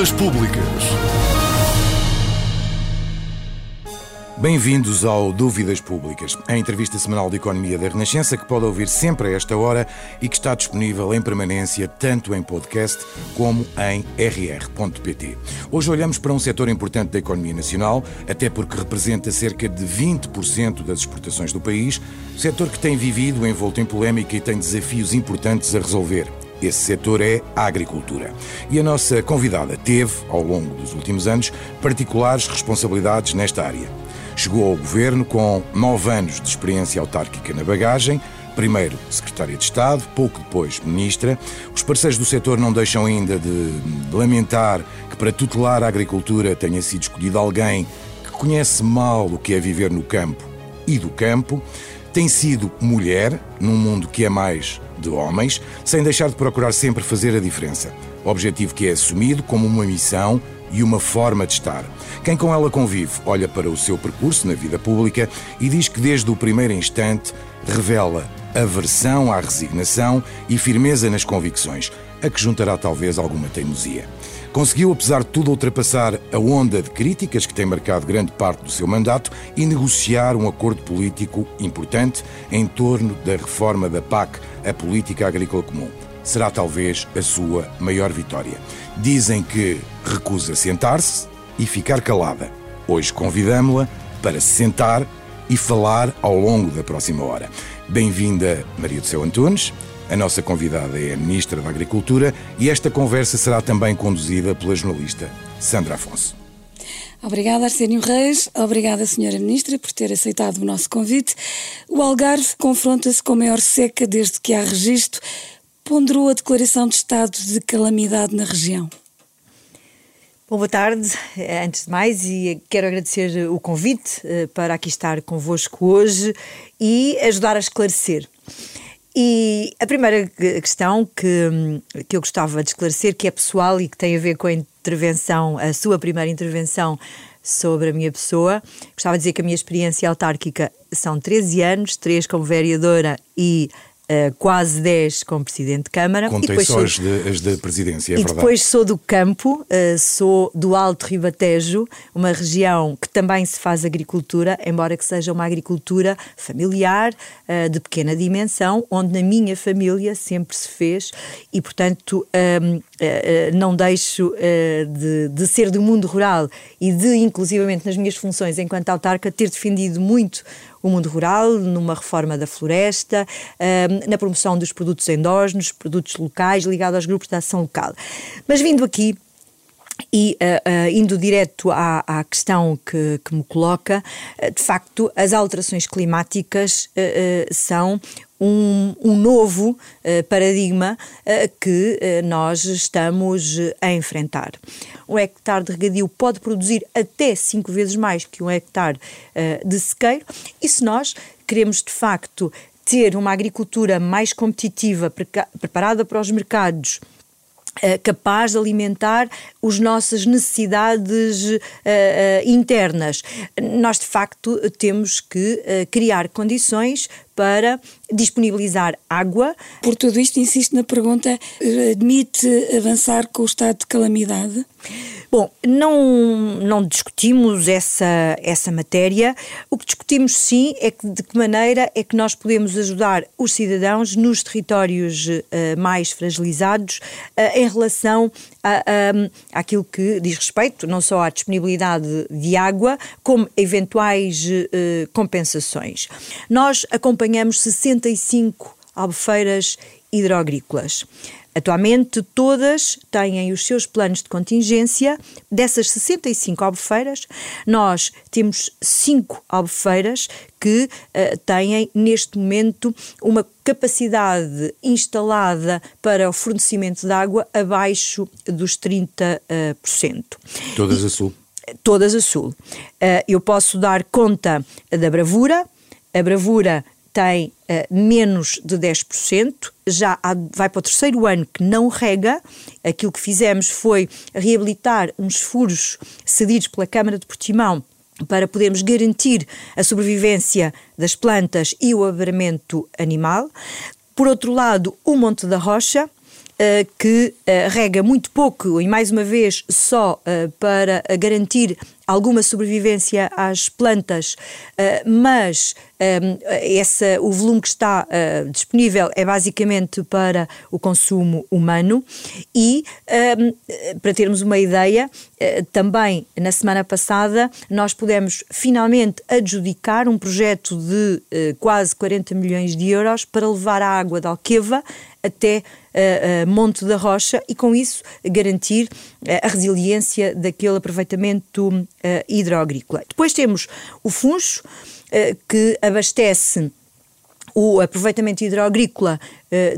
Dúvidas Públicas. Bem-vindos ao Dúvidas Públicas, a entrevista semanal de economia da Renascença que pode ouvir sempre a esta hora e que está disponível em permanência tanto em podcast como em rr.pt. Hoje olhamos para um setor importante da economia nacional, até porque representa cerca de 20% das exportações do país, setor que tem vivido envolto em polémica e tem desafios importantes a resolver. Esse setor é a agricultura. E a nossa convidada teve, ao longo dos últimos anos, particulares responsabilidades nesta área. Chegou ao governo com nove anos de experiência autárquica na bagagem, primeiro secretária de Estado, pouco depois ministra. Os parceiros do setor não deixam ainda de lamentar que para tutelar a agricultura tenha sido escolhido alguém que conhece mal o que é viver no campo e do campo. Tem sido mulher num mundo que é mais de homens, sem deixar de procurar sempre fazer a diferença. Objetivo que é assumido como uma missão e uma forma de estar. Quem com ela convive olha para o seu percurso na vida pública e diz que desde o primeiro instante revela aversão à resignação e firmeza nas convicções, a que juntará talvez alguma teimosia. Conseguiu, apesar de tudo, ultrapassar a onda de críticas que tem marcado grande parte do seu mandato e negociar um acordo político importante em torno da reforma da PAC, a Política Agrícola Comum. Será talvez a sua maior vitória. Dizem que recusa sentar-se e ficar calada. Hoje convidamos-la para se sentar e falar ao longo da próxima hora. Bem-vinda, Maria do Céu Antunes. A nossa convidada é a Ministra da Agricultura e esta conversa será também conduzida pela jornalista Sandra Afonso. Obrigada, Arsénio Reis. Obrigada, Senhora Ministra, por ter aceitado o nosso convite. O Algarve confronta-se com a maior seca desde que há registro. Ponderou a declaração de estado de calamidade na região. Bom, boa tarde, antes de mais, e quero agradecer o convite eh, para aqui estar convosco hoje e ajudar a esclarecer. E a primeira questão que, que eu gostava de esclarecer, que é pessoal e que tem a ver com a intervenção, a sua primeira intervenção sobre a minha pessoa, gostava de dizer que a minha experiência autárquica são 13 anos, 3 como vereadora e uh, quase 10 como Presidente de Câmara. Contei só sou... as, de, as da Presidência, é e verdade. depois sou do campo, uh, sou do Alto Ribatejo, uma região que também se faz agricultura, embora que seja uma agricultura familiar, uh, de pequena dimensão, onde na minha família sempre se fez e, portanto, um, ehm, não deixo de, de ser do mundo rural e de, inclusivamente nas minhas funções enquanto autarca, ter defendido muito o mundo rural, numa reforma da floresta, na promoção dos produtos endógenos, produtos locais, ligados aos grupos de ação local. Mas vindo aqui e uh, uh, indo direto à, à questão que, que, me coloca, uh, de facto, as alterações climáticas são um, um novo uh, paradigma uh, que uh, nós estamos a enfrentar. Um hectare de regadio pode produzir até cinco vezes mais que um hectare de sequeiro, e se nós queremos de facto ter uma agricultura mais competitiva, preparada para os mercados, capaz de alimentar as nossas necessidades uh, uh, internas. Nós, de facto, temos que uh, criar condições para disponibilizar água. Por tudo isto, insisto na pergunta: admite avançar com o estado de calamidade? Bom, não, não discutimos essa, essa matéria. O que discutimos sim é que, de que maneira é que nós podemos ajudar os cidadãos nos territórios uh, mais fragilizados uh, em relação àquilo que diz respeito não só à disponibilidade de água, como eventuais uh, compensações. Nós acompanhamos 65 albufeiras hidroagrícolas. Atualmente, todas têm os seus planos de contingência. Dessas 65 albufeiras, nós temos 5 albufeiras que uh, têm, neste momento, uma capacidade instalada para o fornecimento de água abaixo dos 30%. Uh, todas a sul? Todas a sul. Uh, eu posso dar conta da Bravura. A Bravura tem uh, menos de 10%, já há, vai para o terceiro ano que não rega. Aquilo que fizemos foi reabilitar uns furos cedidos pela Câmara de Portimão para podermos garantir a sobrevivência das plantas e o abramento animal. Por outro lado, o Monte da Rocha, que rega muito pouco e, mais uma vez, só para garantir alguma sobrevivência às plantas, mas essa, o volume que está disponível é basicamente para o consumo humano e, para termos uma ideia, também na semana passada nós pudemos finalmente adjudicar um projeto de quase 40 milhões de euros para levar a água da Alqueva até uh, uh, Monte da Rocha e, com isso, garantir uh, a resiliência daquele aproveitamento hidroagrícola. Depois temos o funcho, que abastece o aproveitamento hidroagrícola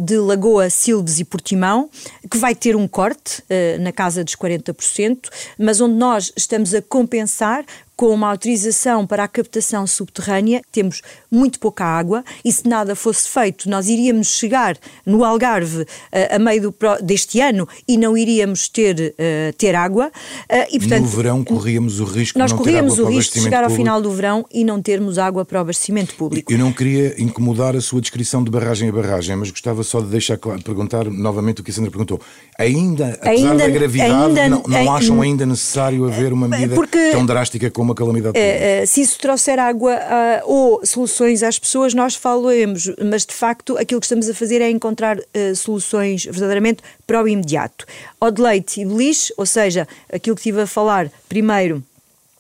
de Lagoa, Silves e Portimão, que vai ter um corte na casa dos 40%, mas onde nós estamos a compensar com uma autorização para a captação subterrânea, temos muito pouca água e se nada fosse feito, nós iríamos chegar no Algarve uh, a meio do, deste ano e não iríamos ter, uh, ter água. Uh, e, portanto, no verão corríamos o risco nós de não corríamos ter água o risco de chegar ao final do verão e não termos água para o abastecimento público. Eu não queria incomodar a sua descrição de barragem a barragem, mas gostava só de deixar perguntar novamente o que a Sandra perguntou. Ainda, apesar ainda, da gravidade, ainda, não, não acham ainda necessário haver uma medida porque, tão drástica como uma calamidade uh, uh, se isso trouxer água uh, ou soluções às pessoas, nós falaremos, mas de facto aquilo que estamos a fazer é encontrar soluções verdadeiramente para o imediato. Odeleite e beliche, ou seja, aquilo que estive a falar primeiro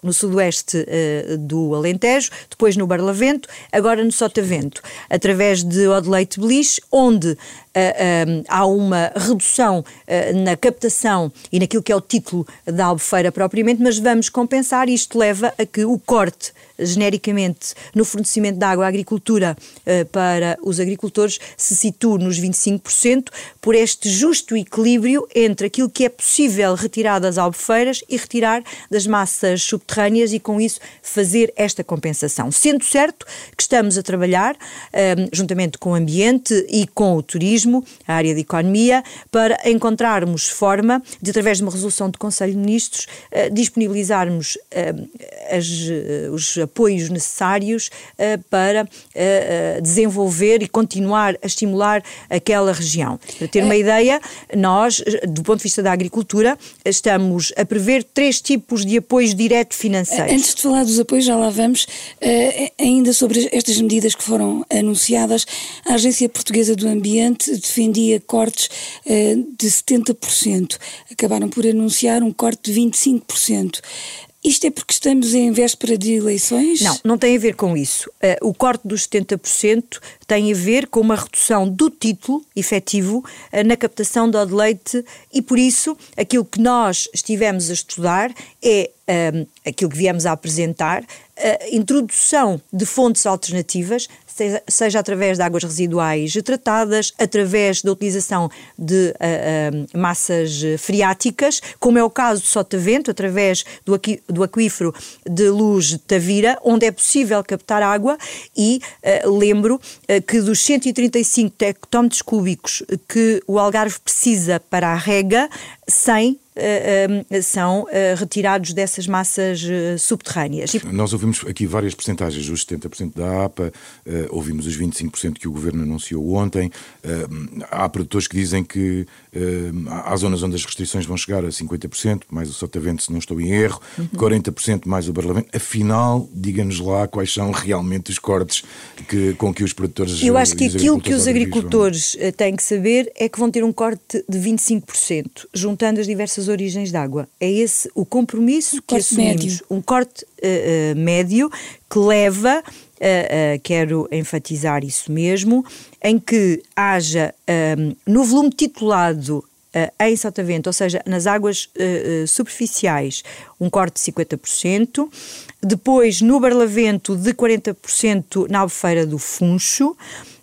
no sudoeste uh, do Alentejo, depois no Barlavento, agora no Sotavento, através de Odeleite Beliche, onde há uma redução na captação e naquilo que é o título da albufeira propriamente, mas vamos compensar e isto leva a que o corte genericamente no fornecimento de água à agricultura para os agricultores se situa nos 25%, por este justo equilíbrio entre aquilo que é possível retirar das albufeiras e retirar das massas subterrâneas e com isso fazer esta compensação. Sendo certo que estamos a trabalhar juntamente com o ambiente e com o turismo, a área de economia, para encontrarmos forma de, através de uma resolução do Conselho de Ministros, uh, disponibilizarmos as, os apoios necessários para desenvolver e continuar a estimular aquela região. Para ter uma ideia, nós, do ponto de vista da agricultura, estamos a prever três tipos de apoios direto financeiros. Antes de falar dos apoios, já lá vamos, ainda sobre estas medidas que foram anunciadas, a Agência Portuguesa do Ambiente defendia cortes de 70%. Acabaram por anunciar um corte de 25%. Isto é porque estamos em véspera de eleições? Não, não tem a ver com isso. Uh, o corte dos 70% tem a ver com uma redução do título efetivo uh, na captação de leite e, por isso, aquilo que nós estivemos a estudar é eh, aquilo que viemos a apresentar, a introdução de fontes alternativas, seja, através de águas residuais tratadas, através da utilização de uh, uh, massas freáticas, como é o caso do Sotavento, através do, aqui, do aquífero de Luz de Tavira, onde é possível captar água e uh, lembro que dos 135 hectómetros cúbicos que o Algarve precisa para a rega, 100 Uh, uh, são uh, retirados dessas massas subterrâneas. Nós ouvimos aqui várias percentagens, os 70% da APA, ouvimos os 25% que o Governo anunciou ontem. há produtores que dizem que há zonas onde as restrições vão chegar a 50%, mais o Sotavento, se não estou em erro, uhum. 40% mais o Parlamento. Afinal, diga-nos lá quais são realmente os cortes que, com que os produtores. Eu acho que aquilo que os agricultores têm que saber é que vão ter um corte de 25%, juntando as diversas nossas origens de água. É esse o compromisso um que assumimos. Médio. Um corte uh, uh, médio que leva, uh, quero enfatizar isso mesmo, em que haja no volume titulado em Sotavento, ou seja, nas águas superficiais, um corte de 50%, depois no Barlavento de 40% na Albufeira do Funcho,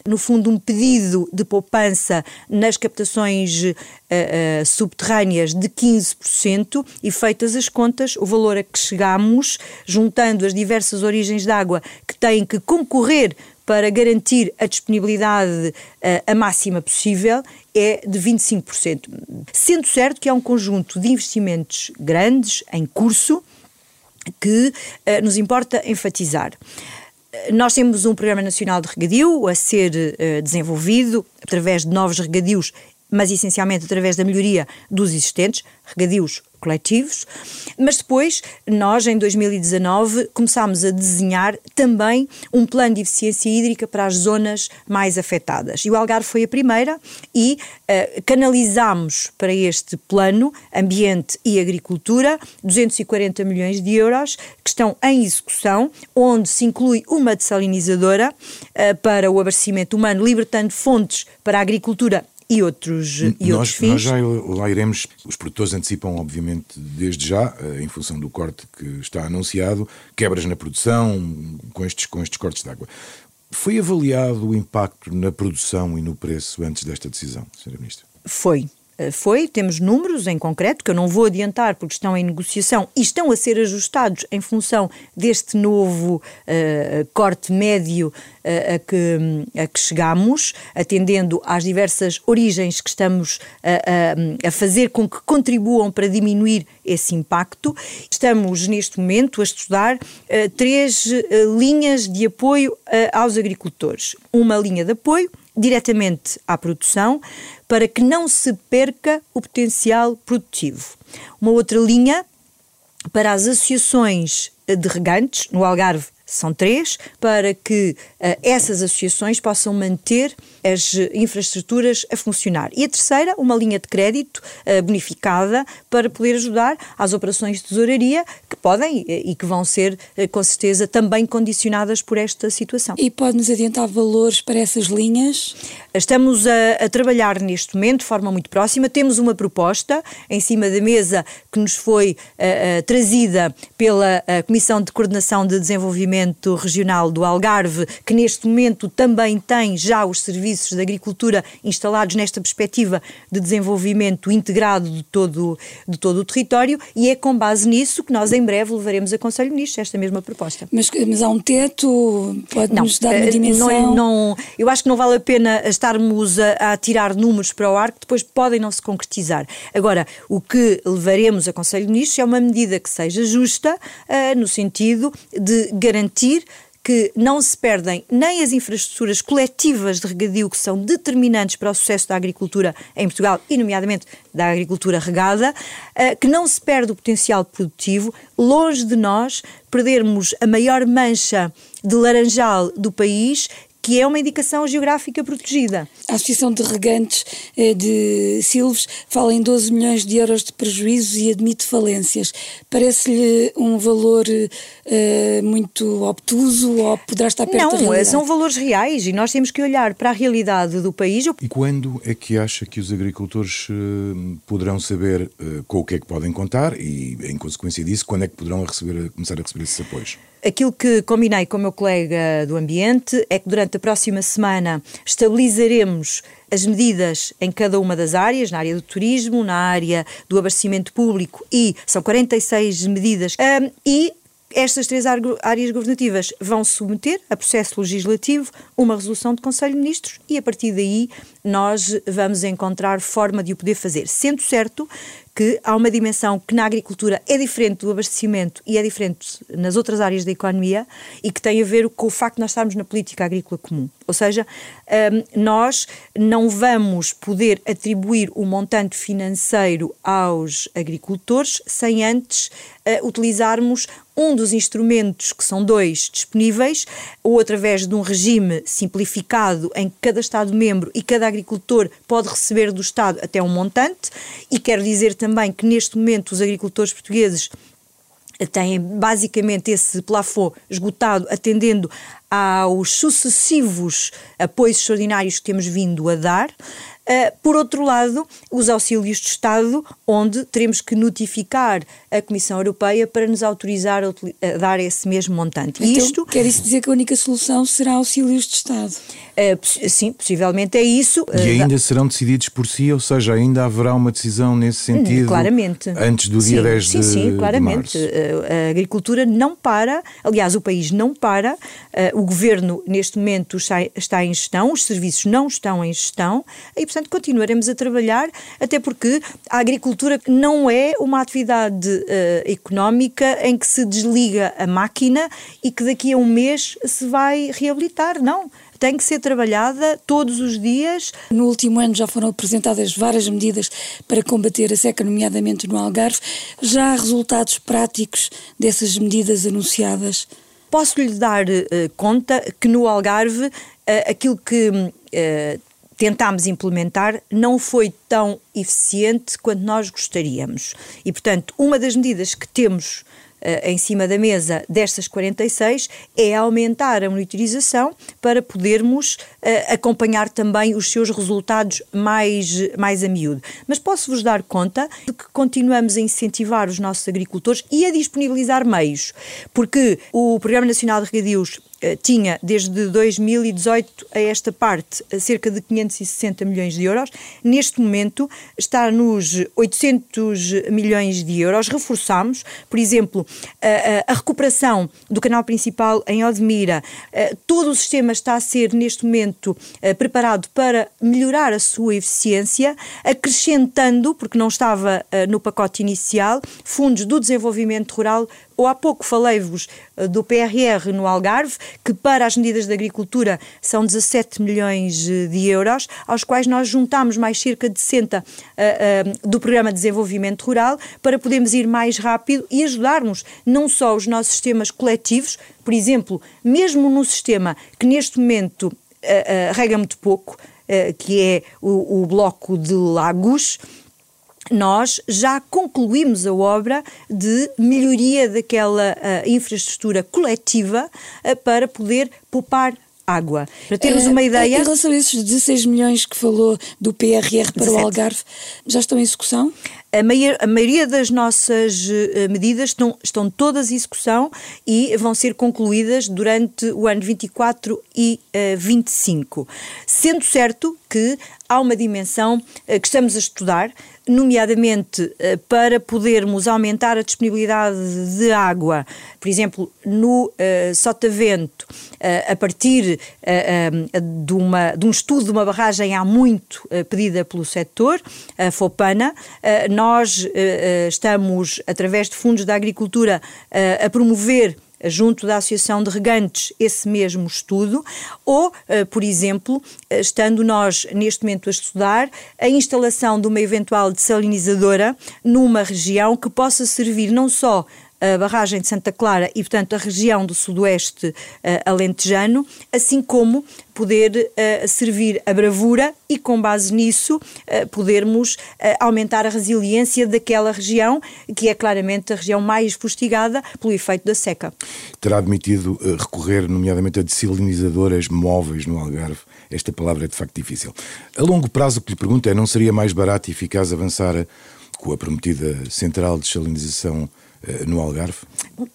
no fundo, um pedido de poupança nas captações uh, uh, subterrâneas de 15% e feitas as contas, o valor a que chegamos, juntando as diversas origens de água que têm que concorrer para garantir a disponibilidade uh, a máxima possível é de 25%. Sendo certo que há um conjunto de investimentos grandes em curso que uh, nos importa enfatizar. Nós temos um Programa Nacional de Regadio a ser uh, desenvolvido através de novos regadios mas essencialmente através da melhoria dos existentes, regadios coletivos, mas depois nós em 2019 começámos a desenhar também um plano de eficiência hídrica para as zonas mais afetadas. E o Algarve foi a primeira e uh, canalizámos para este plano ambiente e agricultura 240 milhões de euros que estão em execução, onde se inclui uma dessalinizadora uh, para o abastecimento humano, libertando fontes para a agricultura e outros, e nós, outros fins. Nós já lá iremos, os produtores antecipam, obviamente, desde já, eh, em função do corte que está anunciado, quebras na produção com estes, com estes cortes de água. Foi avaliado o impacto na produção e no preço antes desta decisão, Sra. Ministra? Foi. Eh, foi, temos números em concreto, que eu não vou adiantar porque estão em negociação e estão a ser ajustados em função deste novo uh, corte médio uh, a, que, a que chegamos, atendendo às diversas origens que estamos a, a, a fazer com que contribuam para diminuir esse impacto. Estamos, neste momento, a estudar uh, três linhas de apoio aos agricultores. Uma linha de apoio diretamente à produção, para que não se perca o potencial produtivo. Uma outra linha para as associações de regantes, no Algarve são três, para que uh, essas associações possam manter as infraestruturas a funcionar. E a terceira, uma linha de crédito uh, bonificada para poder ajudar às operações de tesouraria que podem uh, e que vão ser, com certeza, também condicionadas por esta situação. E pode-nos adiantar valores para essas linhas? Estamos a, a, trabalhar neste momento de forma muito próxima. Temos uma proposta em cima da mesa que nos foi trazida pela Comissão de Coordenação de Desenvolvimento Desenvolvimento Regional do Algarve, que neste momento também tem já os serviços de agricultura instalados nesta perspectiva de desenvolvimento integrado de todo, de todo o território, e é com base nisso que nós em breve levaremos a Conselho de Ministros esta mesma proposta. Mas, mas há um teto? Pode-nos dar uma eh, dimensão? Não, não, eu acho que não vale a pena estarmos a, a tirar números para o ar que depois podem não se concretizar. Agora, o que levaremos a Conselho de Ministros é uma medida que seja justa, uh, no sentido de garantir garantir que não se perdem nem as infraestruturas coletivas de regadio que são determinantes para o sucesso da agricultura em Portugal e, nomeadamente, da agricultura regada, eh, que não se perde o potencial produtivo, longe de nós perdermos a maior mancha de laranjal do país que é uma indicação geográfica protegida. A Associação de Regantes eh, de Silves fala em 12 milhões de euros de prejuízos e admite falências. Parece-lhe um valor uh, muito obtuso ou poderá estar perto Não, da realidade? são valores reais e nós temos que olhar para a realidade do país. E quando é que acha que os agricultores uh, poderão saber com o que é que podem contar e, em consequência disso, quando é que poderão receber, começar a receber esses apoios? Aquilo que combinei com o meu colega do Ambiente é que durante a próxima semana estabilizaremos as medidas em cada uma das áreas, na área do turismo, na área do abastecimento público e são 46 medidas. Um, e estas três áreas governativas vão submeter a processo legislativo uma resolução de Conselho de Ministros e a partir daí nós vamos encontrar forma de o poder fazer, sendo certo que há uma dimensão que na agricultura é diferente do abastecimento e é diferente nas outras áreas da economia e que tem a ver com o facto de nós estarmos na política agrícola comum. Ou seja, hum, nós não vamos poder atribuir o montante financeiro aos agricultores sem antes uh, utilizarmos um dos instrumentos, que são dois disponíveis, ou através de um regime simplificado em que cada Estado-membro e cada agricultor pode receber do Estado até um montante, e quero dizer também que neste momento os agricultores portugueses têm basicamente esse plafond esgotado, atendendo aos sucessivos apoios extraordinários que temos vindo a dar. Uh, por outro lado, os auxílios de Estado, onde teremos que notificar a Comissão Europeia para nos autorizar a, a dar esse mesmo montante. Então, Isto quer isso dizer que a única solução será auxílios de Estado? Uh, sim, possivelmente é isso. E uh, ainda serão decididos por si, ou seja, ainda haverá uma decisão nesse sentido claramente. antes do dia sim, 10 sim, de Sim, claramente. a agricultura não para, aliás, o país não para, o governo neste momento está, está em gestão, os serviços não estão em gestão e, portanto, continuaremos a trabalhar, até porque a agricultura não é uma atividade uh, económica em que se desliga a máquina e que daqui a um mês se vai reabilitar, não tem que ser trabalhada todos os dias. No último ano já foram apresentadas várias medidas para combater a seca, nomeadamente no Algarve. Já há resultados práticos dessas medidas anunciadas? Posso lhe dar uh, conta que no Algarve uh, aquilo que uh, tentámos implementar não foi tão eficiente quanto nós gostaríamos. E, portanto, uma das medidas que temos em cima da mesa destas 46 é aumentar a monitorização para podermos uh, acompanhar também os seus resultados mais, mais a miúdo. Mas posso-vos dar conta de que continuamos a incentivar os nossos agricultores e a disponibilizar meios, porque o Programa Nacional de Regadios eh, tinha desde 2018 a esta parte cerca de 560 milhões de euros. Neste momento está nos 800 milhões de euros. Reforçamos, por exemplo, a, a recuperação do canal principal em Odmira. Eh, todo o sistema está a ser neste momento eh, preparado para melhorar a sua eficiência, acrescentando, porque não estava no pacote inicial, fundos do desenvolvimento rural ou há pouco falei-vos eh, do PRR no Algarve, que para as medidas de agricultura são 17 milhões eh, de euros, aos quais nós juntamos mais cerca de 60 uh, uh, do Programa de Desenvolvimento Rural para podermos ir mais rápido e ajudarmos não só os nossos sistemas coletivos, por exemplo, mesmo no sistema que neste momento uh, rega muito pouco, que é o, o bloco de Lagos, nós já concluímos a obra de melhoria daquela uh, infraestrutura coletiva uh, para poder poupar água. Para termos uma ideia. Em relação a esses 16 milhões que falou do PRR para 17. o Algarve, já estão em execução? A, maioria, a maioria das nossas uh, medidas estão, estão todas em execução e vão ser concluídas durante o ano 24 e uh, 25. Sendo certo que há uma dimensão uh, que estamos a estudar, nomeadamente para podermos aumentar a disponibilidade de água, por exemplo, no uh, Sotavento, uh, a partir uh, de, uma, de um estudo de uma barragem há muito pedida pelo setor, a FOPANA, nós estamos, através de fundos da agricultura, a promover junto da Associação de Regantes esse mesmo estudo, ou, por exemplo, estando nós neste momento a estudar a instalação de uma eventual dessalinizadora numa região que possa servir não só a barragem de Santa Clara e, portanto, a região do sudoeste uh, alentejano, assim como poder uh, servir a bravura e, com base nisso, uh, podermos aumentar a resiliência daquela região, que é claramente a região mais fustigada pelo efeito da seca. Terá admitido recorrer, nomeadamente, a desalinizadoras móveis no Algarve? Esta palavra é de facto difícil. A longo prazo, o que lhe pergunto é: não seria mais barato e eficaz avançar com a prometida central de desalinização eh, no Algarve?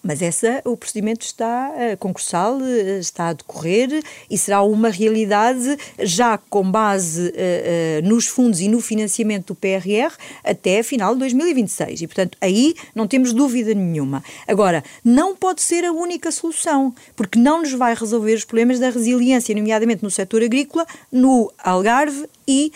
Mas essa, o procedimento está uh, concursal, uh, está a decorrer e será uma realidade já com base uh, nos fundos e no financiamento do PRR até final de 2026. E, portanto, aí não temos dúvida nenhuma. Agora, não pode ser a única solução, porque não nos vai resolver os problemas da resiliência, nomeadamente no setor agrícola, no Algarve e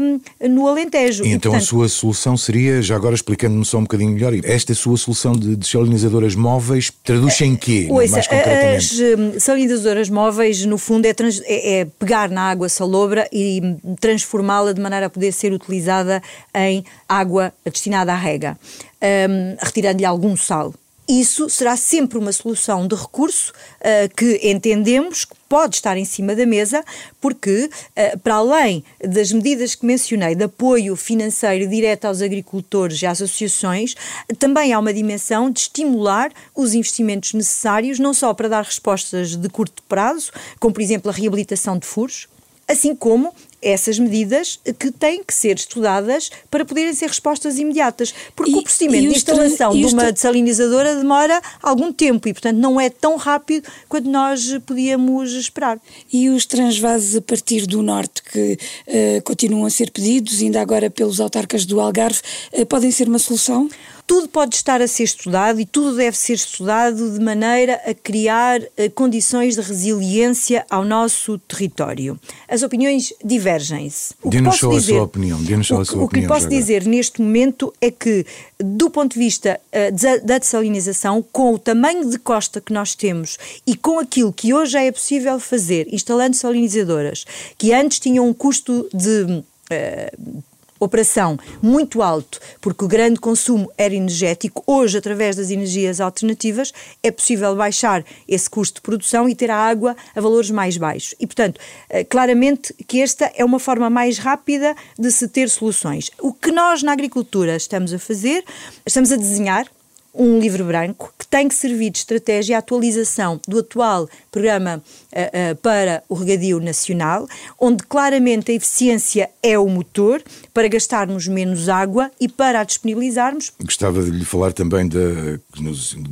um, no Alentejo. E então e, portanto, a sua solução seria, já agora explicando-me só um bocadinho melhor, esta sua solução de desalinizadoras móveis traduz em quê, ouça, mais concretamente? As hum, salinizadoras móveis, no fundo, é, trans, é, é pegar na água salobra e transformá-la de maneira a poder ser utilizada em água destinada à rega, um, retirando-lhe algum sal isso será sempre uma solução de recurso uh, que entendemos pode estar em cima da mesa, porque, uh, para além das medidas que mencionei de apoio financeiro direto aos agricultores e às associações, também há uma dimensão de estimular os investimentos necessários, não só para dar respostas de curto prazo, como, por exemplo, a reabilitação de furos, assim como essas medidas que têm que ser estudadas para poderem ser respostas imediatas. Porque e, o procedimento de instalação de uma dessalinizadora demora algum tempo e, portanto, não é tão rápido quanto nós podíamos esperar. E os transvases a partir do norte que uh, continuam a ser pedidos, ainda agora pelos autarcas do Algarve, uh, podem ser uma solução? Tudo pode estar a ser estudado e tudo deve ser estudado de maneira a criar uh, condições de resiliência ao nosso território. As opiniões divergem-se. Dê-nos só dizer, a sua opinião. Só o, a sua o opinião, que posso dizer neste momento é que, do ponto de vista uh, da dessalinização, com o tamanho de costa que nós temos e com aquilo que hoje é possível fazer, instalando salinizadoras, que antes tinham um custo de. Uh, operação muito alto, porque o grande consumo era energético, hoje, através das energias alternativas, é possível baixar esse custo de produção e ter a água a valores mais baixos. E, portanto, eh, claramente que esta é uma forma mais rápida de se ter soluções. O que nós na agricultura estamos a fazer, estamos a desenhar um livro branco que tem que servir de estratégia à atualização do atual programa uh, uh, para o regadio nacional, onde claramente a eficiência é o motor para gastarmos menos água e para a disponibilizarmos. Gostava de lhe falar também de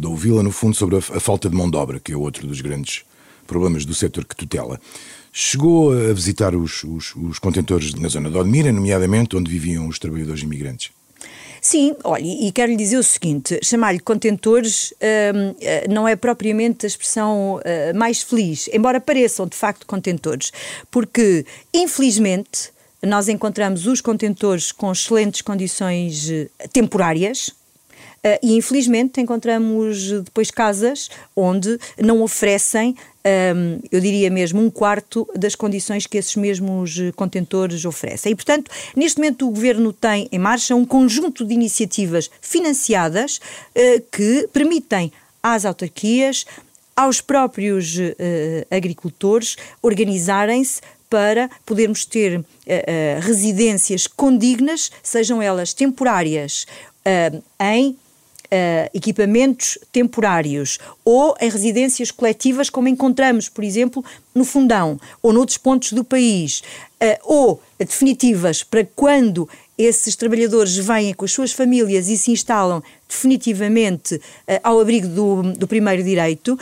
ouvi-la, no fundo, sobre a, a falta de mão de obra, que é outro dos grandes problemas do setor que tutela. Chegou a visitar os, os, os contentores na zona de Odmira, nomeadamente onde viviam os trabalhadores imigrantes? Sim, olha, e quero lhe dizer o seguinte: chamar-lhe contentores hum, eh, não é propriamente a expressão uh, mais feliz, embora pareçam de facto contentores, porque infelizmente nós encontramos os contentores com excelentes condições eh, temporárias e infelizmente encontramos depois casas onde não oferecem, um, eu diria mesmo, um quarto das condições que esses mesmos contentores oferecem. E, portanto, neste momento o Governo tem em marcha um conjunto de iniciativas financiadas uh, que permitem às autarquias, aos próprios uh, agricultores organizarem-se para podermos ter uh, residências condignas, sejam elas temporárias, em Uh, equipamentos temporários ou em residências coletivas, como encontramos, por exemplo, no Fundão ou noutros pontos do país, uh, ou definitivas para quando esses trabalhadores vêm com as suas famílias e se instalam definitivamente uh, ao abrigo do, do primeiro direito.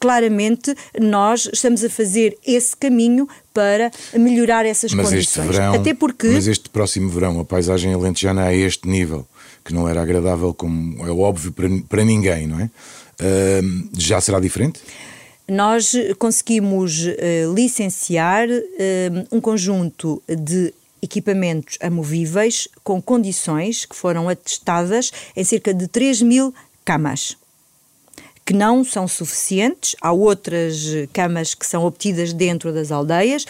Claramente, nós estamos a fazer esse caminho para melhorar essas mas condições. Verão, Até porque... Mas este próximo verão, a paisagem alentejana a este nível que não era agradável, como é óbvio para, para ninguém, não é? Uh, já será diferente? Nós conseguimos uh, licenciar um conjunto de equipamentos amovíveis com condições que foram atestadas em cerca de 3 mil camas que não são suficientes. Há outras camas que são obtidas dentro das aldeias,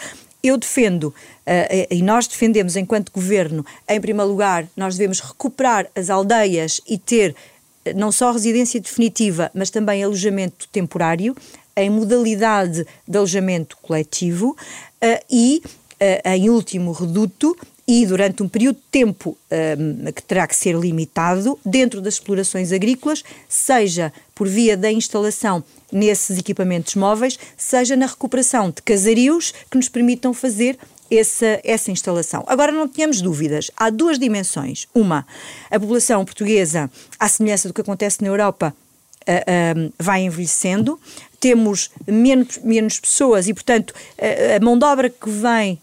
eu defendo, uh, e nós defendemos enquanto governo, em primeiro lugar, nós devemos recuperar as aldeias e ter eh, não só residência definitiva, mas também alojamento temporário, em modalidade de alojamento coletivo uh, e, uh, em último reduto, e durante um período de tempo um, que terá que ser limitado, dentro das explorações agrícolas, seja por via da instalação nesses equipamentos móveis, seja na recuperação de casarios que nos permitam fazer essa, essa instalação. Agora, não tenhamos dúvidas, há duas dimensões. Uma, a população portuguesa, à semelhança do que acontece na Europa, uh, uh, vai envelhecendo, temos menos, menos pessoas e, portanto, uh, a mão de obra que vem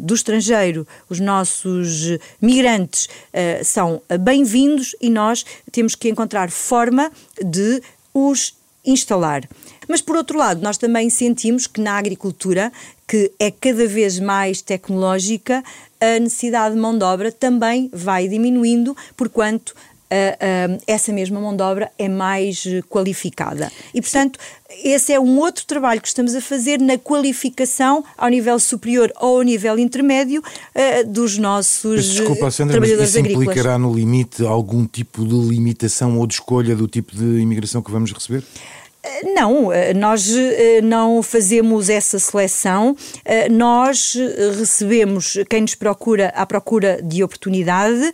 do estrangeiro, os nossos migrantes são bem-vindos e nós temos que encontrar forma de os instalar. Mas, por outro lado, nós também sentimos que na agricultura, que é cada vez mais tecnológica, a necessidade de mão de obra também vai diminuindo, porquanto Uh, essa mesma mão de obra é mais qualificada. E, portanto, esse é um outro trabalho que estamos a fazer na qualificação ao nível superior ou ao nível intermédio uh, dos nossos mas, desculpa, Sandra, trabalhadores mas isso agrícolas. implicará no limite algum tipo de limitação ou de escolha do tipo de imigração que vamos receber? Não, eh, nós eh, não fazemos essa seleção, eh, nós recebemos quem nos procura à procura de oportunidade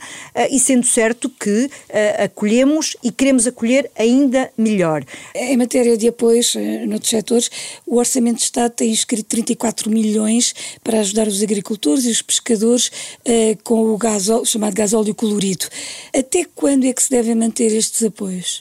e sendo certo que acolhemos e queremos acolher ainda melhor. Em matéria de apoios noutros setores, o Orçamento de Estado tem inscrito 34 milhões para ajudar os agricultores e os pescadores com o gasóleo, chamado gasóleo colorido. Até quando é que se devem manter estes apoios?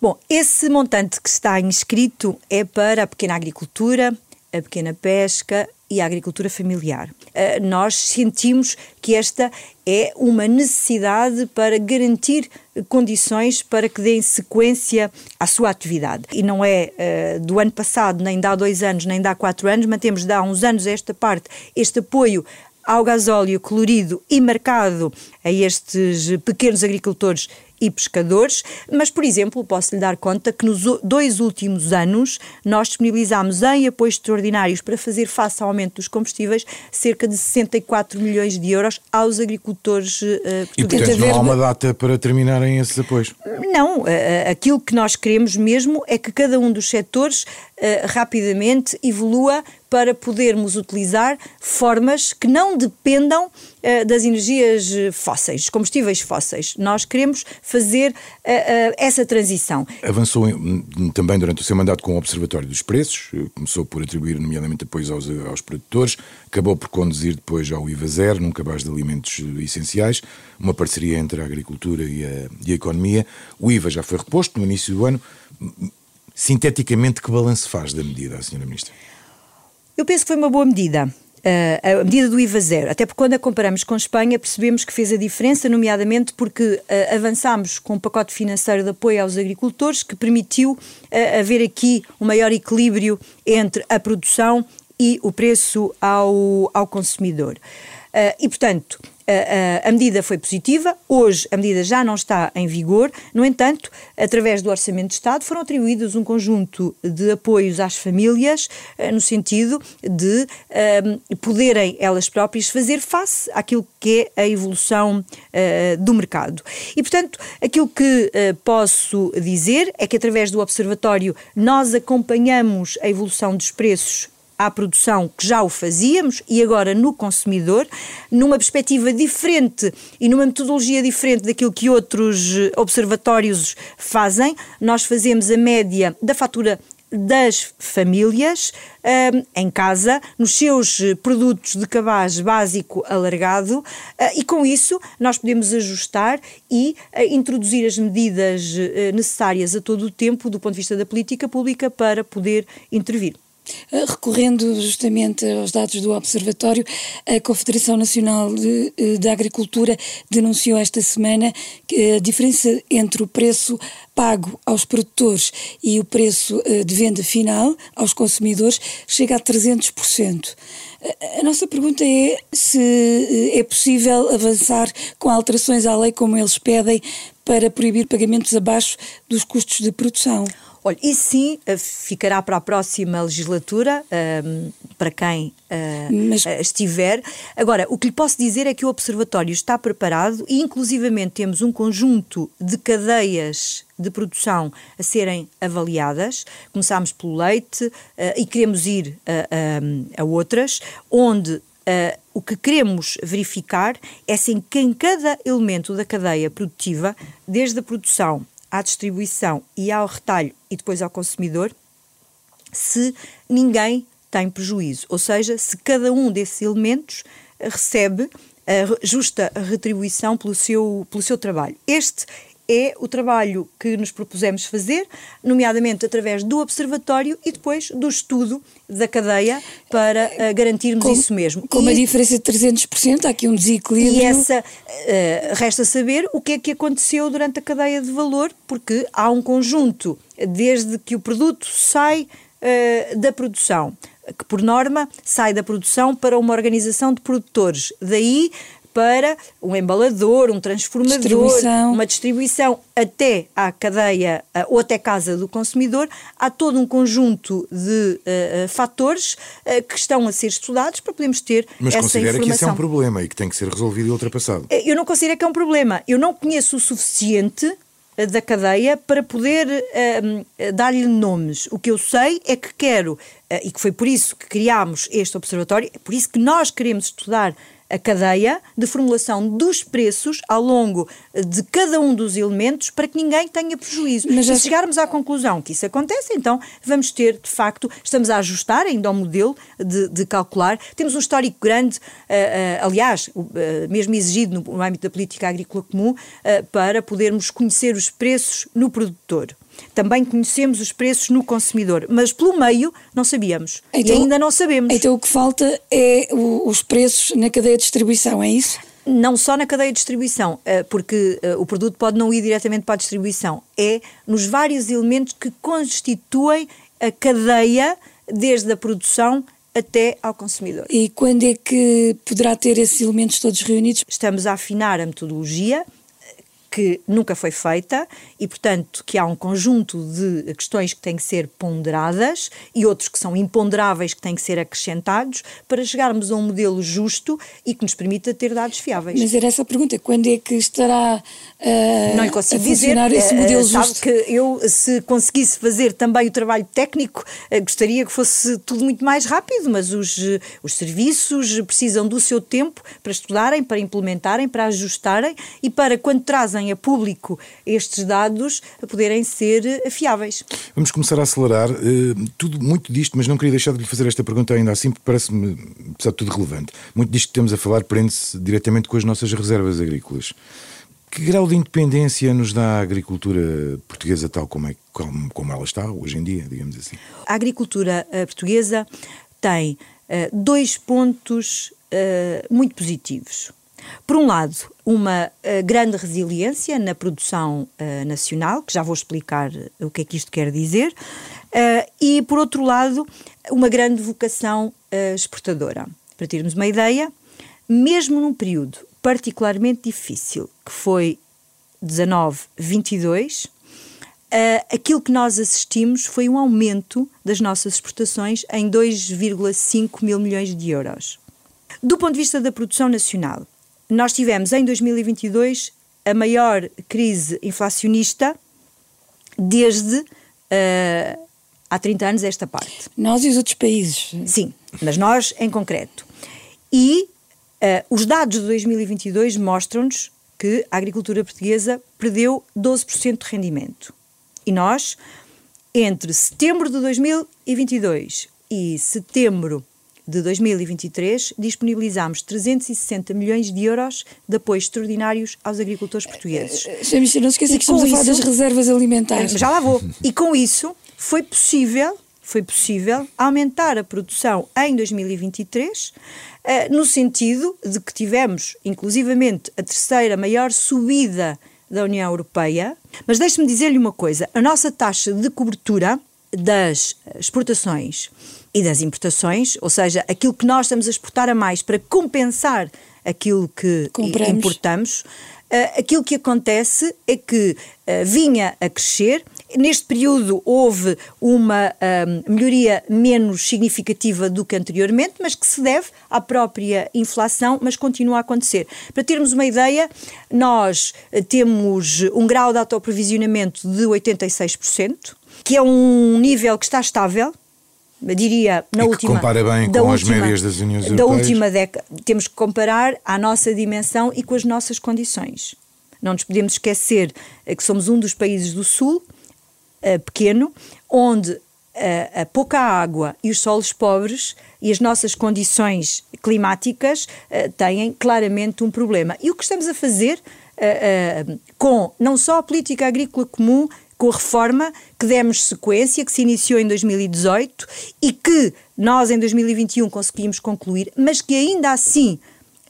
Bom, esse montante que está inscrito é para a pequena agricultura, a pequena pesca e a agricultura familiar. Uh, nós sentimos que esta é uma necessidade para garantir condições para que deem sequência à sua atividade. E não é uh, do ano passado, nem dá dois anos, nem dá quatro anos, mantemos de há uns anos esta parte, este apoio ao gasóleo colorido e marcado a estes pequenos agricultores e pescadores, mas, por exemplo, posso lhe dar conta que nos dois últimos anos nós disponibilizámos em apoios extraordinários para fazer face ao aumento dos combustíveis cerca de 64 milhões de euros aos agricultores uh, portugueses. E, portanto, não há uma data para terminarem esses apoios? Não, uh, aquilo que nós queremos mesmo é que cada um dos setores uh, rapidamente evolua para podermos utilizar formas que não dependam uh, das energias fósseis, combustíveis fósseis. Nós queremos fazer uh, uh, essa transição. Avançou em, também durante o seu mandato com o Observatório dos Preços, começou por atribuir nomeadamente apoios aos, aos produtores, acabou por conduzir depois ao IVA zero, num cabaz de alimentos essenciais, uma parceria entre a agricultura e a, e a economia. O IVA já foi reposto no início do ano. Sinteticamente, que balanço faz da medida, Sra. Ministra? Eu penso que foi uma boa medida. Uh, a medida do IVA zero, até porque quando a comparamos com Espanha percebemos que fez a diferença, nomeadamente porque uh, avançámos com um pacote financeiro de apoio aos agricultores que permitiu uh, haver aqui um maior equilíbrio entre a produção e o preço ao, ao consumidor. e, portanto, a, a, medida foi positiva, hoje a medida já não está em vigor, no entanto, através do Orçamento de Estado foram atribuídos um conjunto de apoios às famílias, eh, no sentido de uh, poderem elas próprias fazer face àquilo que é a evolução uh, do mercado. E, portanto, aquilo que uh, posso dizer é que através do Observatório nós acompanhamos a evolução dos preços à produção, que já o fazíamos, e agora no consumidor, numa perspectiva diferente e numa metodologia diferente daquilo que outros eh, observatórios fazem. Nós fazemos a média da fatura das famílias eh, em casa, nos seus eh, produtos de cabaz básico alargado, e com isso nós podemos ajustar e introduzir as medidas necessárias a todo o tempo, do ponto de vista da política pública, para poder intervir. Eh, recorrendo justamente aos dados do Observatório, a Confederação Nacional de, eh, Agricultura denunciou esta semana que a diferença entre o preço pago aos produtores e o preço eh, de venda final aos consumidores chega a 300%. A nossa pergunta é se é possível avançar com alterações à lei como eles pedem para proibir pagamentos abaixo dos custos de produção. Olha, isso sim eh, ficará para a próxima legislatura, um, ehm, para quem uh, Mas... uh, estiver. Agora, o que lhe posso dizer é que o Observatório está preparado e, inclusivamente, temos um conjunto de cadeias de produção a serem avaliadas. Começámos pelo leite uh, e queremos ir a, a, a outras, onde Uh, o que queremos verificar é se que em cada elemento da cadeia produtiva, desde a produção à distribuição e ao retalho e depois ao consumidor, se ninguém tem prejuízo. Ou seja, se cada um desses elementos recebe a justa retribuição pelo seu, pelo seu trabalho. Este é o trabalho que nos propusemos fazer, nomeadamente através do observatório e depois do estudo da cadeia para uh, garantirmos com, isso mesmo. Com e, uma diferença de 300%, há aqui um desequilíbrio. E essa, uh, resta saber o que é que aconteceu durante a cadeia de valor, porque há um conjunto, desde que o produto sai uh, da produção, que por norma sai da produção para uma organização de produtores. Daí para um embalador, um transformador, distribuição. uma distribuição até à cadeia ou até casa do consumidor, há todo um conjunto de uh, fatores uh, que estão a ser estudados para podermos ter Mas essa considera informação. que isso é um problema e que tem que ser resolvido e ultrapassado? Eu não considero que é um problema. Eu não conheço o suficiente da cadeia para poder uh, dar-lhe nomes. O que eu sei é que quero, uh, e que foi por isso que criámos este observatório, é por isso que nós queremos estudar a cadeia de formulação dos preços ao longo de cada um dos elementos para que ninguém tenha prejuízo. Mas se chegarmos à conclusão que isso acontece, então vamos ter, de facto, estamos a ajustar ainda o modelo de, de calcular. Temos um histórico grande, uh, uh, aliás, uh, mesmo exigido no, no âmbito da política agrícola comum, para podermos conhecer os preços no produtor. Também conhecemos os preços no consumidor, mas pelo meio não sabíamos Então- e ainda não sabemos. Então o que falta é o- os preços na cadeia de distribuição, é isso? Não só na cadeia de distribuição, eh, porque eh, o produto pode não ir diretamente para a distribuição, é nos vários elementos que constituem a cadeia, desde a produção até ao consumidor. E quando é que poderá ter esses elementos todos reunidos? Estamos a afinar a metodologia que nunca foi feita e, portanto, que há um conjunto de questões que têm que ser ponderadas e outros que são imponderáveis que têm que ser acrescentados para chegarmos a um modelo justo e que nos permita ter dados fiáveis. Mas era essa a pergunta, quando é que estará ah, não lhe consigo a funcionar dizer, esse eh, modelo sabe justo? que eu, se conseguisse fazer também o trabalho técnico, eh, gostaria que fosse tudo muito mais rápido, mas os, os serviços precisam do seu tempo para estudarem, para implementarem, para ajustarem e para, quando trazem a público estes dados, poderem ser eh, fiáveis. Vamos começar a acelerar. eh, tudo muito disto, mas não queria deixar de lhe fazer esta pergunta ainda assim, porque parece-me, apesar de tudo, relevante. Muito disto que temos a falar prende-se diretamente com as nossas reservas agrícolas. Que grau de independência nos dá a agricultura portuguesa tal como, é, como, como ela está hoje em dia, digamos assim? A agricultura eh, portuguesa tem eh, dois pontos eh, muito positivos. Por um lado, uma eh, grande resiliência na produção eh, nacional, que já vou explicar eh, o que é que isto quer dizer, eh, e por outro lado, uma grande vocação exportadora. Para termos uma ideia, mesmo num período particularmente difícil, que foi 19-22, Uh, aquilo que nós assistimos foi um aumento das nossas exportações em 2,5 mil milhões de euros. Do ponto de vista da produção nacional, nós tivemos em 2022 a maior crise inflacionista desde uh, há 30 anos esta parte. Nós e os outros países. Sim, mas nós em concreto. E uh, os dados de 2022 mostram-nos que a agricultura portuguesa perdeu 12% de rendimento. E nós, entre setembro de 2022 e setembro de 2023, disponibilizámos 360 milhões de euros de apoios extraordinários aos agricultores portugueses. Sr. Ministro, não se esqueça que estamos a falar das reservas alimentares. Já lá vou. E com isso foi possível, foi possível aumentar a produção em 2023, eh, no sentido de que tivemos, inclusivamente, a terceira maior subida da União Europeia. Mas deixe-me dizer-lhe uma coisa: a nossa taxa de cobertura das exportações e das importações, ou seja, aquilo que nós estamos a exportar a mais para compensar aquilo que Compramos. importamos, Uh, aquilo que acontece é que uh, vinha a crescer. Neste período houve uma um, melhoria menos significativa do que anteriormente, mas que se deve à própria inflação, mas continua a acontecer. Para termos uma ideia, nós uh, temos um grau de autoprovisionamento de 86%, que é um nível que está estável, diria na E última compara bem da com as última- médias das Uniões da Europeias. última década. Temos que comparar à nossa dimensão e com as nossas condições. Não nos podemos esquecer eh, que somos um dos países do sul eh, pequeno onde eh, a pouca água e os solos pobres e as nossas condições climáticas têm claramente um problema. E o que estamos a fazer com não só a política agrícola comum com a reforma que demos sequência, que se iniciou em 2018 e que nós em 2021 conseguimos concluir, mas que ainda assim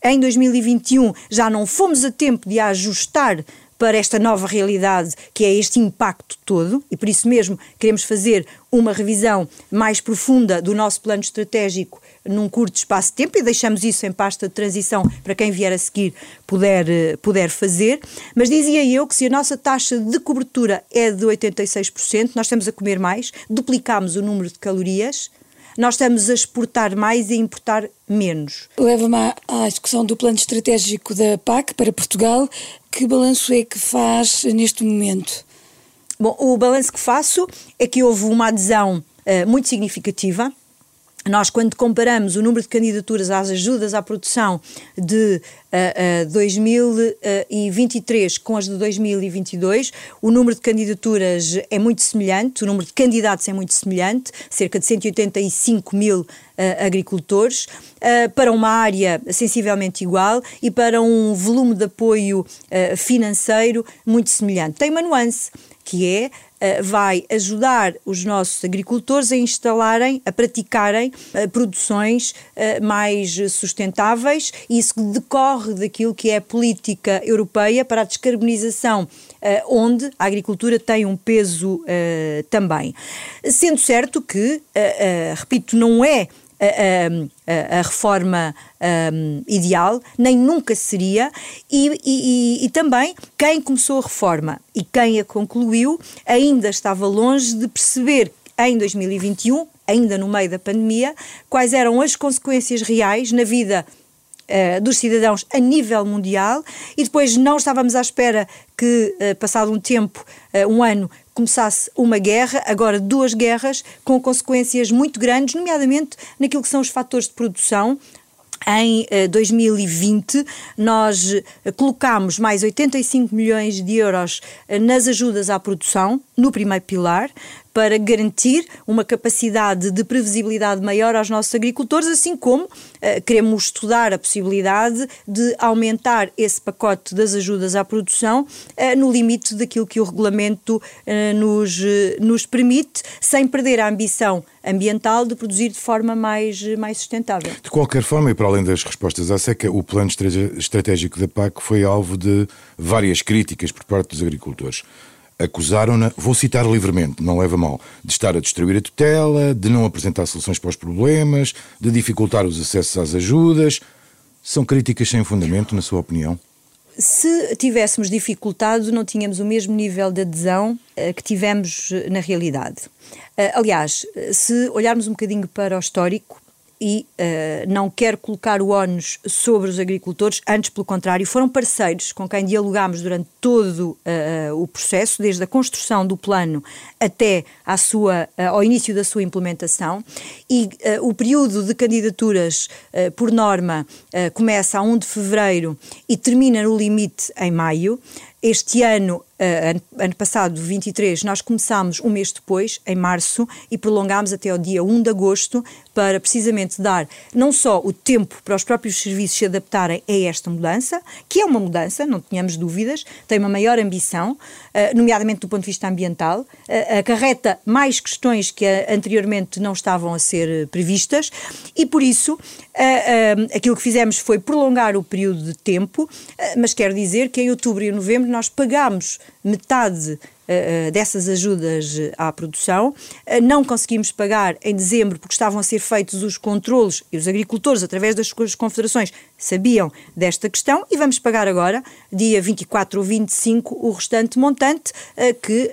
em 2021 já não fomos a tempo de ajustar para esta nova realidade que é este impacto todo e por isso mesmo queremos fazer uma revisão mais profunda do nosso plano estratégico num curto espaço de tempo e deixamos isso em pasta de transição para quem vier a seguir puder, eh, puder fazer. Mas dizia eu que se a nossa taxa de cobertura é de 86%, nós estamos a comer mais, duplicamos o número de calorias, nós estamos a exportar mais e a importar menos. Leva-me à, discussão do plano estratégico da PAC para Portugal. Que balanço é que faz neste momento? Bom, o balanço que faço é que houve uma adesão eh, muito significativa. Nós, quando comparamos o número de candidaturas às ajudas à produção de uh, uh, 2023 com as de 2022, o número de candidaturas é muito semelhante, o número de candidatos é muito semelhante, cerca de 185 mil uh, agricultores, para uma área sensivelmente igual e para um volume de apoio financeiro muito semelhante. Tem uma nuance, que é vai ajudar os nossos agricultores a instalarem, a praticarem produções mais sustentáveis isso decorre daquilo que é a política europeia para a descarbonização onde a agricultura tem um peso também. Sendo certo que, repito, não é a, a, a reforma um, ideal, nem nunca seria, e, e, e, também quem começou a reforma e quem a concluiu ainda estava longe de perceber em 2021, ainda no meio da pandemia, quais eram as consequências reais na vida uh, dos cidadãos a nível mundial. E depois não estávamos à espera que, uh, passado um tempo, uh, um ano, começasse uma guerra, agora duas guerras, com consequências muito grandes, nomeadamente naquilo que são os fatores de produção, em 2020, nós colocámos mais 85 milhões de euros nas ajudas à produção, no primeiro pilar, para garantir uma capacidade de previsibilidade maior aos nossos agricultores, assim como uh, queremos estudar a possibilidade de aumentar esse pacote das ajudas à produção uh, no limite daquilo que o regulamento uh, nos, nos permite, sem perder a ambição ambiental de produzir de forma mais, mais sustentável. De qualquer forma, e para além das respostas à seca, o plano estratégico da PAC foi alvo de várias críticas por parte dos agricultores. Acusaram-na, vou citar livremente, não leva mal, de estar a destruir a tutela, de não apresentar soluções para os problemas, de dificultar os acessos às ajudas. São críticas sem fundamento, na sua opinião? Se tivéssemos dificultado, não tínhamos o mesmo nível de adesão uh, que tivemos uh, na realidade. Uh, aliás, se olharmos um bocadinho para o histórico, e uh, não quero colocar o ónus sobre os agricultores, antes pelo contrário, foram parceiros com quem dialogámos durante todo uh, o processo, desde a construção do plano até à sua, uh, ao início da sua implementação, e o período de candidaturas, por norma, começa a 1 de fevereiro e termina no limite em maio. Este ano, uh, ano, passado, 23, nós começámos um mês depois, em março, e prolongámos até o dia 1 de agosto, para precisamente dar não só o tempo para os próprios serviços se adaptarem a esta mudança, que é uma mudança, não tínhamos dúvidas, tem uma maior ambição, uh, nomeadamente do ponto de vista ambiental, uh, acarreta mais questões que anteriormente não estavam a ser previstas, e por isso aquilo que fizemos foi prolongar o período de tempo, mas quero dizer que em outubro e novembro nós pagámos metade uh, dessas ajudas à produção. Uh, não conseguimos pagar em dezembro porque estavam a ser feitos os controlos e os agricultores, através das suas confederações, sabiam desta questão e vamos pagar agora, dia 24 ou 25, o restante montante uh, que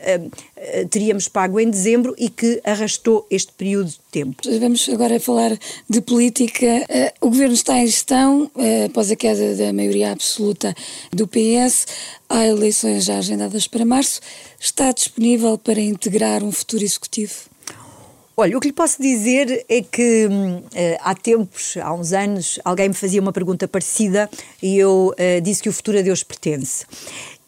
teríamos pago em dezembro e que arrastou este período de tempo. Vamos agora falar de política. O governo está em gestão, após a queda da maioria absoluta do PS. Há eleições já agendadas para março. Está disponível para integrar um futuro executivo? Olha, o que lhe posso dizer é que uh, há tempos, há uns anos, alguém me fazia uma pergunta parecida e eu uh, disse que o futuro a Deus pertence.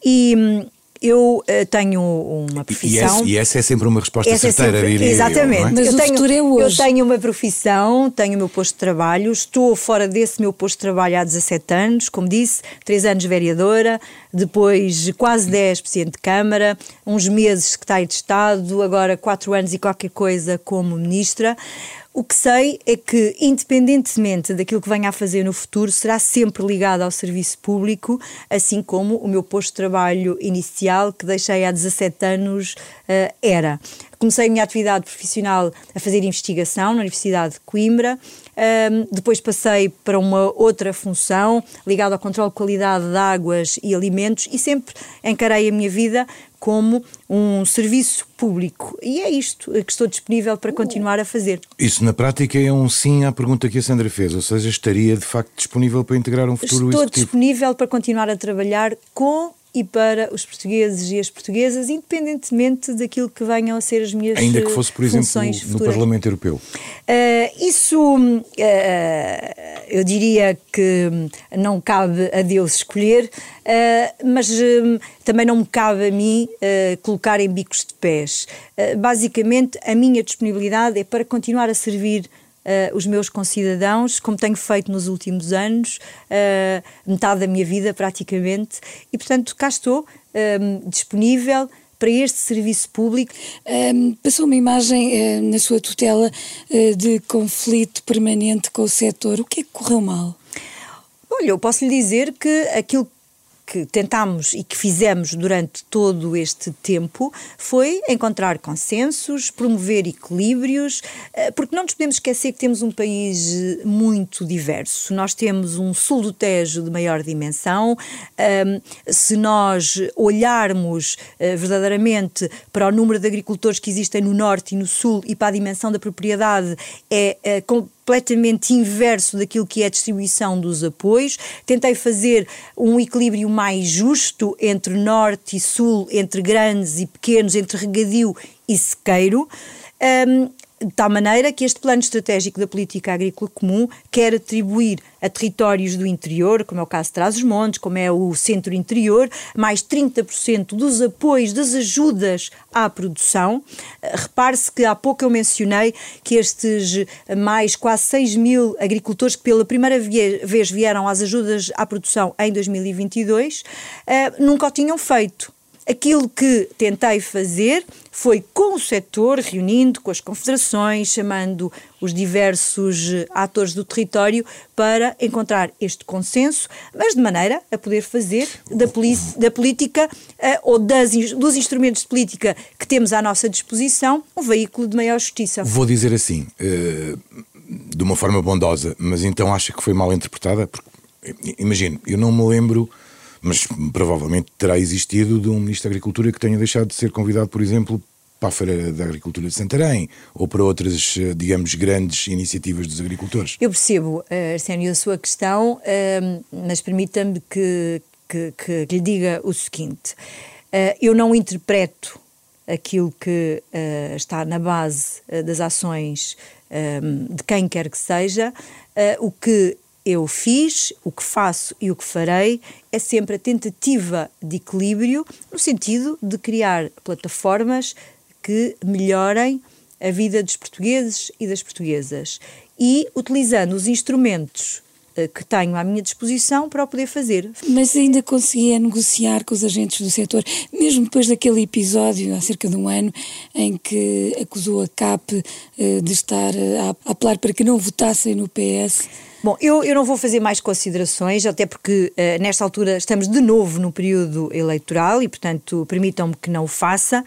E um, eu uh, tenho uma profissão. E, e, essa é sempre uma resposta essa é certeira, é sempre, diria Exatamente. Eu, é? Mas eu o tenho, futuro é hoje. Eu tenho uma profissão, tenho o meu posto de trabalho, estou fora desse meu posto de trabalho há 17 anos, como disse, 3 anos vereadora, depois quase 10 presidente de Câmara, uns meses secretário de Estado, agora 4 anos e qualquer coisa como ministra. O que sei é que, independentemente daquilo que venha a fazer no futuro, será sempre ligado ao serviço público, assim como o meu posto de trabalho inicial, que deixei há 17 anos, uh, era. Comecei a minha atividade profissional a fazer investigação na Universidade de Coimbra, um, depois passei para uma outra função ligada ao controle de qualidade de águas e alimentos e sempre encarei a minha vida como um serviço público. E é isto que estou disponível para continuar a fazer. Isso, na prática, é um sim à pergunta que a Sandra fez, ou seja, estaria de facto disponível para integrar um futuro Estou executivo. disponível para continuar a trabalhar com e para os portugueses e as portuguesas, independentemente daquilo que venham a ser as minhas Ainda que fosse, por exemplo, no Parlamento Europeu. Uh, isso, uh, eu diria que não cabe a Deus escolher, uh, mas também não me cabe a mim colocar em bicos de pés. basicamente, a minha disponibilidade é para continuar a servir uh, os meus concidadãos, como tenho feito nos últimos anos, uh, metade da minha vida praticamente, e portanto cá estou, um, disponível para este serviço público. Um, passou uma imagem uh, na sua tutela de conflito permanente com o setor. O que é que correu mal? Olha, eu posso lhe dizer que aquilo que tentámos e que fizemos durante todo este tempo foi encontrar consensos, promover equilíbrios, eh, porque não nos podemos esquecer que temos um país eh, muito diverso. Nós temos um sul do Tejo de maior dimensão. Se nós olharmos eh, verdadeiramente para o número de agricultores que existem no norte e no sul e para a dimensão da propriedade, é completamente inverso daquilo que é a distribuição dos apoios. Tentei fazer um equilíbrio mais justo entre norte e sul, entre grandes e pequenos, entre regadio e sequeiro. Um, de tal maneira que este plano estratégico da política agrícola comum quer atribuir a territórios do interior, como é o caso de Trás-os-Montes, como é o centro interior, mais 30% dos apoios, das ajudas à produção. Repare-se que há pouco eu mencionei que estes mais quase 6 mil agricultores que pela primeira vez vieram às ajudas à produção em 2022 eh, nunca o tinham feito Aquilo que tentei fazer foi com o setor, reunindo com as confederações, chamando os diversos eh, atores do território para encontrar este consenso, mas de maneira a poder fazer da, da política uh, ou das, dos instrumentos de política que temos à nossa disposição um veículo de maior justiça. Vou dizer assim, uh, de uma forma bondosa, mas então acha que foi mal interpretada? Imagino, eu não me lembro mas provavelmente terá existido de um Ministro da Agricultura que tenha deixado de ser convidado, por exemplo, para a Feira da Agricultura de Santarém ou para outras, eh, digamos, grandes iniciativas dos agricultores. Eu percebo, uh, Arsénio, a sua questão, uh, mas permita-me que, que, que, lhe diga o seguinte: eu não interpreto aquilo que está na base das ações de quem quer que seja, o que eu fiz, o que faço e o que farei é sempre a tentativa de equilíbrio no sentido de criar plataformas que melhorem a vida dos portugueses e das portuguesas e utilizando os instrumentos eh, que tenho à minha disposição para o poder fazer. Mas ainda conseguia negociar com os agentes do setor, mesmo depois daquele episódio, há cerca de um ano, em que acusou a CAP eh, de estar a apelar para que não votassem no PS? Bom, eu, eu não vou fazer mais considerações, até porque uh, nesta altura estamos de novo no período eleitoral e, portanto, permitam-me que não o faça.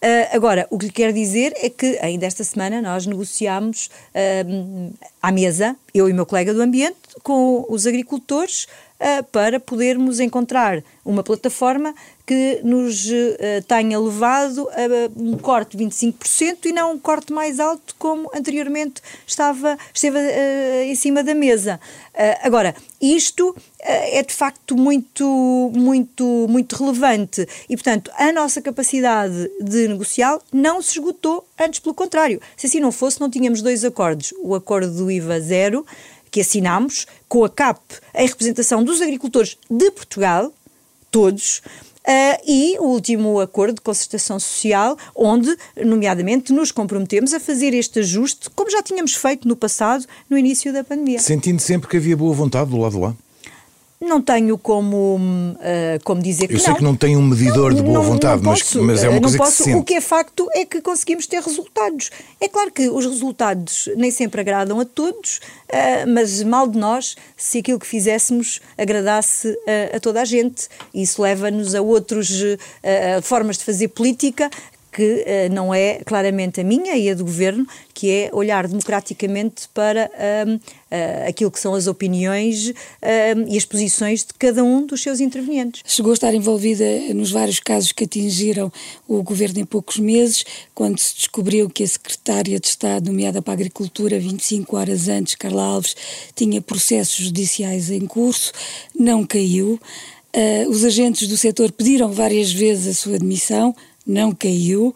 Uh, agora, o que lhe quero dizer é que ainda esta semana nós negociámos uh, à mesa, eu e meu colega do Ambiente, com os agricultores para podermos encontrar uma plataforma que nos uh, tenha levado a um corte de 25% e não um corte mais alto como anteriormente estava, esteve uh, em cima da mesa. Uh, agora, isto é de facto muito, muito, muito relevante e, portanto, a nossa capacidade de negociar não se esgotou, antes pelo contrário. Se assim não fosse, não tínhamos dois acordos. O acordo do IVA zero, que assinámos, com a CAP em representação dos agricultores de Portugal, todos, Uh, e o último acordo de concertação social, onde, nomeadamente, nos comprometemos a fazer este ajuste, como já tínhamos feito no passado, no início da pandemia. Sentindo sempre que havia boa vontade do lado de lá? Não tenho como, uh, como dizer que Eu não. sei que não tem um medidor não, de boa vontade, não posso, mas, mas, é uma coisa posso, que se sente. O que é facto é que conseguimos ter resultados. É claro que os resultados nem sempre agradam a todos, uh, mas mal de nós se aquilo que fizéssemos agradasse uh, a toda a gente. Isso leva-nos a outras formas de fazer política que uh, não é claramente a minha e a do governo, que é olhar democraticamente para uh, uh, aquilo que são as opiniões e as posições de cada um dos seus intervenientes. Chegou a estar envolvida nos vários casos que atingiram o governo em poucos meses, quando se descobriu que a secretária de Estado, nomeada para a Agricultura 25 horas antes, Carla Alves, tinha processos judiciais em curso, não caiu. Uh, os agentes do setor pediram várias vezes a sua demissão, não caiu.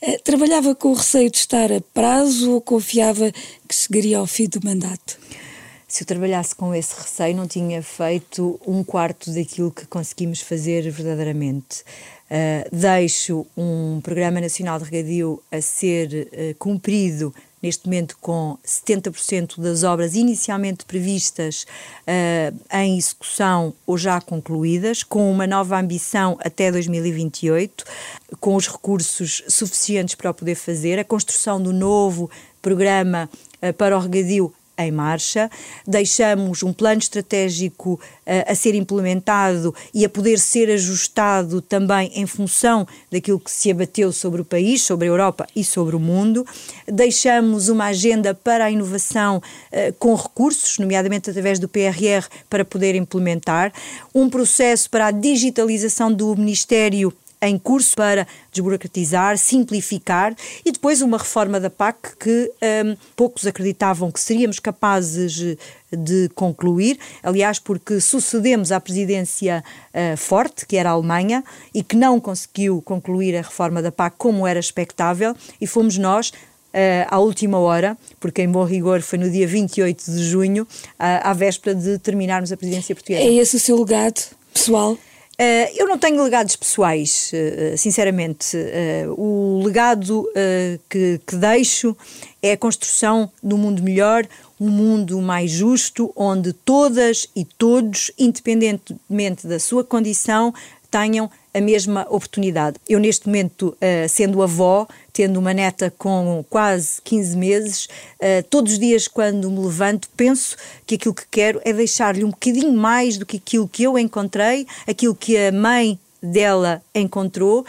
Eh, trabalhava com o receio de estar a prazo ou confiava que chegaria ao fim do mandato? Se eu trabalhasse com esse receio, não tinha feito um quarto daquilo que conseguimos fazer verdadeiramente. Uh, deixo um Programa Nacional de Regadio a ser uh, cumprido neste momento com 70% das obras inicialmente previstas uh, em execução ou já concluídas, com uma nova ambição até 2028, com os recursos suficientes para o poder fazer, a construção do novo programa uh, para o regadio em marcha, deixamos um plano estratégico uh, a ser implementado e a poder ser ajustado também em função daquilo que se abateu sobre o país, sobre a Europa e sobre o mundo. Deixamos uma agenda para a inovação uh, com recursos, nomeadamente através do PRR, para poder implementar. Um processo para a digitalização do Ministério em curso para desburocratizar, simplificar e depois uma reforma da PAC que um, poucos acreditavam que seríamos capazes de concluir, aliás, porque sucedemos à presidência uh, forte, que era a Alemanha, e que não conseguiu concluir a reforma da PAC como era expectável, e fomos nós, uh, à última hora, porque em bom rigor foi no dia 28 de junho, uh, à véspera de terminarmos a presidência portuguesa. É esse o seu legado pessoal? Uh, eu não tenho legados pessoais, uh, sinceramente. Uh, o legado que, que, deixo é a construção um mundo melhor, um mundo mais justo, onde todas e todos, independentemente da sua condição, tenham a mesma oportunidade. Eu, neste momento, uh, sendo avó, tendo uma neta com quase 15 meses, uh, todos os dias, quando me levanto, penso que aquilo que quero é deixar-lhe um bocadinho mais do que aquilo que eu encontrei, aquilo que a mãe dela encontrou